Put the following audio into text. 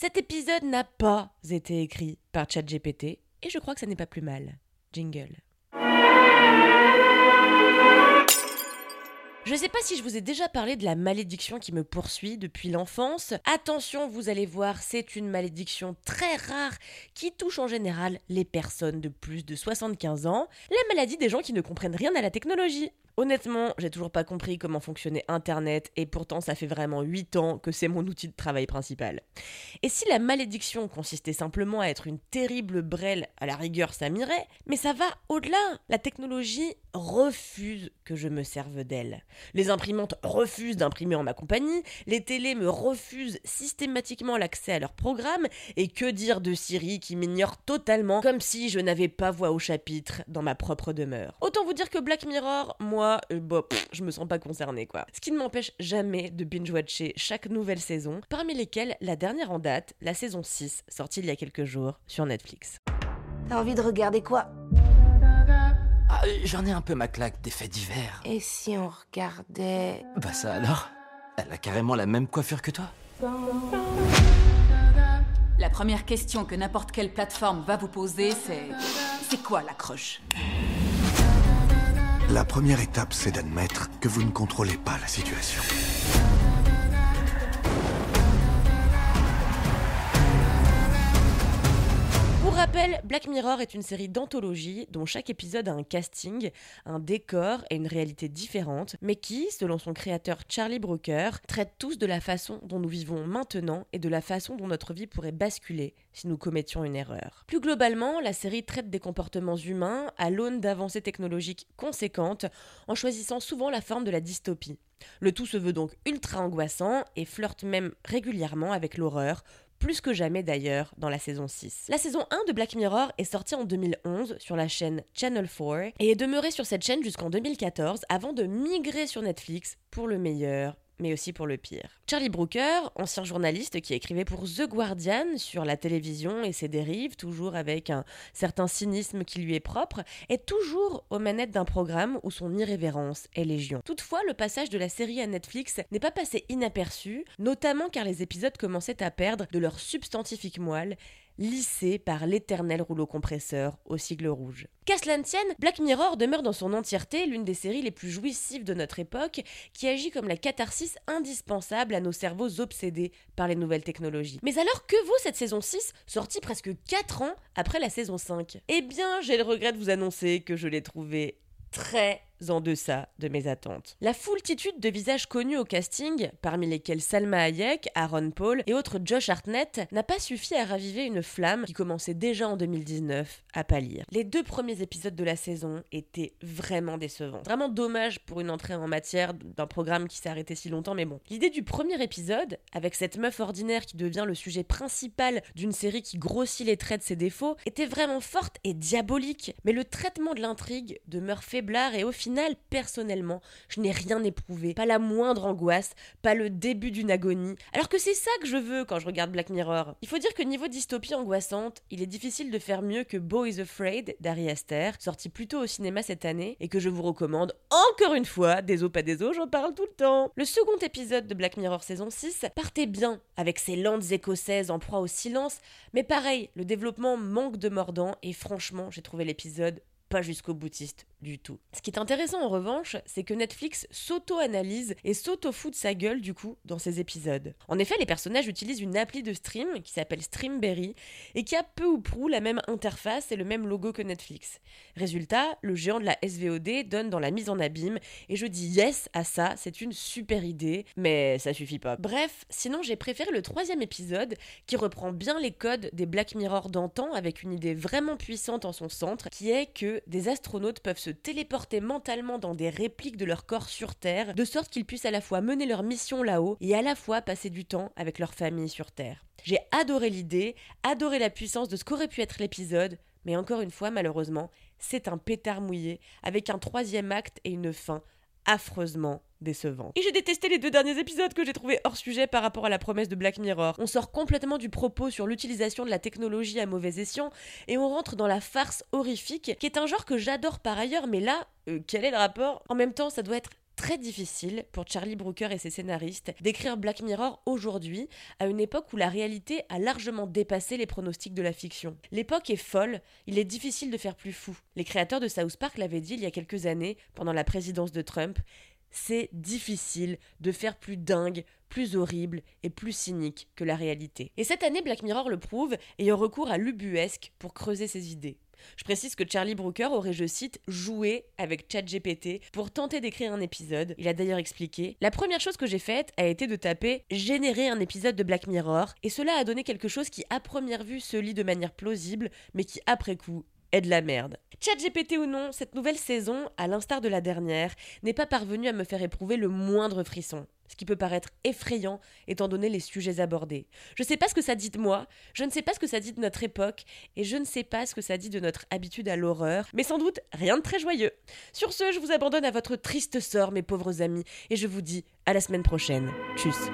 Cet épisode n'a pas été écrit par ChatGPT et je crois que ça n'est pas plus mal. Jingle. Je ne sais pas si je vous ai déjà parlé de la malédiction qui me poursuit depuis l'enfance. Attention, vous allez voir, c'est une malédiction très rare qui touche en général les personnes de plus de 75 ans, la maladie des gens qui ne comprennent rien à la technologie. Honnêtement, j'ai toujours pas compris comment fonctionnait Internet et pourtant ça fait vraiment 8 ans que c'est mon outil de travail principal. Et si la malédiction consistait simplement à être une terrible brêle, à la rigueur ça m'irait, mais ça va au-delà. La technologie refuse que je me serve d'elle. Les imprimantes refusent d'imprimer en ma compagnie, les télés me refusent systématiquement l'accès à leurs programmes, et que dire de Siri qui m'ignore totalement comme si je n'avais pas voix au chapitre dans ma propre demeure. Autant vous dire que Black Mirror, moi, euh, bah, je me sens pas concernée quoi. Ce qui ne m'empêche jamais de binge-watcher chaque nouvelle saison, parmi lesquelles la dernière en date, la saison 6, sortie il y a quelques jours sur Netflix. T'as envie de regarder quoi? Ah, J'en ai un peu ma claque des faits divers. Et si on regardait... Bah ça alors? Elle a carrément la même coiffure que toi? La première question que n'importe quelle plateforme va vous poser, c'est... C'est quoi la croche? La première étape, c'est d'admettre que vous ne contrôlez pas la situation. Rappel, Black Mirror est une série d'anthologie dont chaque épisode a un casting, un décor et une réalité différente, mais qui, selon son créateur Charlie Brooker, traite tous de la façon dont nous vivons maintenant et de la façon dont notre vie pourrait basculer si nous commettions une erreur. Plus globalement, la série traite des comportements humains à l'aune d'avancées technologiques conséquentes en choisissant souvent la forme de la dystopie. Le tout se veut donc ultra angoissant et flirte même régulièrement avec l'horreur, plus que jamais d'ailleurs dans la saison 6. La saison 1 de Black Mirror est sortie en 2011 sur la chaîne Channel 4 et est demeurée sur cette chaîne jusqu'en 2014 avant de migrer sur Netflix pour le meilleur mais aussi pour le pire. Charlie Brooker, ancien journaliste qui écrivait pour The Guardian sur la télévision et ses dérives, toujours avec un certain cynisme qui lui est propre, est toujours aux manettes d'un programme où son irrévérence est légion. Toutefois, le passage de la série à Netflix n'est pas passé inaperçu, notamment car les épisodes commençaient à perdre de leur substantifique moelle lissé par l'éternel rouleau compresseur au sigle rouge. Qu'à tienne, Black Mirror demeure dans son entièreté l'une des séries les plus jouissives de notre époque, qui agit comme la catharsis indispensable à nos cerveaux obsédés par les nouvelles technologies. Mais alors que vaut cette saison 6, sortie presque 4 ans après la saison 5 Eh bien, j'ai le regret de vous annoncer que je l'ai trouvée très en deçà de mes attentes. La foultitude de visages connus au casting, parmi lesquels Salma Hayek, Aaron Paul et autres Josh Hartnett, n'a pas suffi à raviver une flamme qui commençait déjà en 2019 à pâlir. Les deux premiers épisodes de la saison étaient vraiment décevants. Vraiment dommage pour une entrée en matière d'un programme qui s'est arrêté si longtemps, mais bon. L'idée du premier épisode, avec cette meuf ordinaire qui devient le sujet principal d'une série qui grossit les traits de ses défauts, était vraiment forte et diabolique, mais le traitement de l'intrigue demeure faiblard et au final personnellement, je n'ai rien éprouvé, pas la moindre angoisse, pas le début d'une agonie, alors que c'est ça que je veux quand je regarde Black Mirror. Il faut dire que niveau dystopie angoissante, il est difficile de faire mieux que Beau is Afraid d'Ari Aster, sorti plus tôt au cinéma cette année, et que je vous recommande encore une fois, des os pas des os, j'en parle tout le temps. Le second épisode de Black Mirror saison 6 partait bien, avec ses landes écossaises en proie au silence, mais pareil, le développement manque de mordant, et franchement, j'ai trouvé l'épisode pas jusqu'au boutiste du tout. Ce qui est intéressant en revanche, c'est que Netflix s'auto-analyse et s'auto-fout de sa gueule du coup dans ses épisodes. En effet, les personnages utilisent une appli de stream qui s'appelle Streamberry et qui a peu ou prou la même interface et le même logo que Netflix. Résultat, le géant de la SVOD donne dans la mise en abîme et je dis yes à ça, c'est une super idée, mais ça suffit pas. Bref, sinon j'ai préféré le troisième épisode qui reprend bien les codes des Black Mirror d'antan avec une idée vraiment puissante en son centre qui est que des astronautes peuvent se téléporter mentalement dans des répliques de leur corps sur Terre, de sorte qu'ils puissent à la fois mener leur mission là-haut et à la fois passer du temps avec leur famille sur Terre. J'ai adoré l'idée, adoré la puissance de ce qu'aurait pu être l'épisode, mais encore une fois, malheureusement, c'est un pétard mouillé, avec un troisième acte et une fin affreusement décevante. Et j'ai détesté les deux derniers épisodes que j'ai trouvé hors sujet par rapport à la promesse de Black Mirror. On sort complètement du propos sur l'utilisation de la technologie à mauvais escient et on rentre dans la farce horrifique, qui est un genre que j'adore par ailleurs, mais là, euh, quel est le rapport? En même temps, ça doit être très difficile pour Charlie Brooker et ses scénaristes d'écrire Black Mirror aujourd'hui, à une époque où la réalité a largement dépassé les pronostics de la fiction. L'époque est folle, il est difficile de faire plus fou. Les créateurs de South Park l'avaient dit il y a quelques années, pendant la présidence de Trump, c'est difficile de faire plus dingue, plus horrible et plus cynique que la réalité. Et cette année, Black Mirror le prouve, ayant recours à l'ubuesque pour creuser ses idées. Je précise que Charlie Brooker aurait, je cite, joué avec ChatGPT pour tenter d'écrire un épisode. Il a d'ailleurs expliqué La première chose que j'ai faite a été de taper générer un épisode de Black Mirror, et cela a donné quelque chose qui, à première vue, se lit de manière plausible, mais qui, après coup, est de la merde. GPT ou non, cette nouvelle saison, à l'instar de la dernière, n'est pas parvenue à me faire éprouver le moindre frisson. Ce qui peut paraître effrayant étant donné les sujets abordés. Je ne sais pas ce que ça dit de moi, je ne sais pas ce que ça dit de notre époque, et je ne sais pas ce que ça dit de notre habitude à l'horreur, mais sans doute rien de très joyeux. Sur ce, je vous abandonne à votre triste sort, mes pauvres amis, et je vous dis à la semaine prochaine. Tchuss.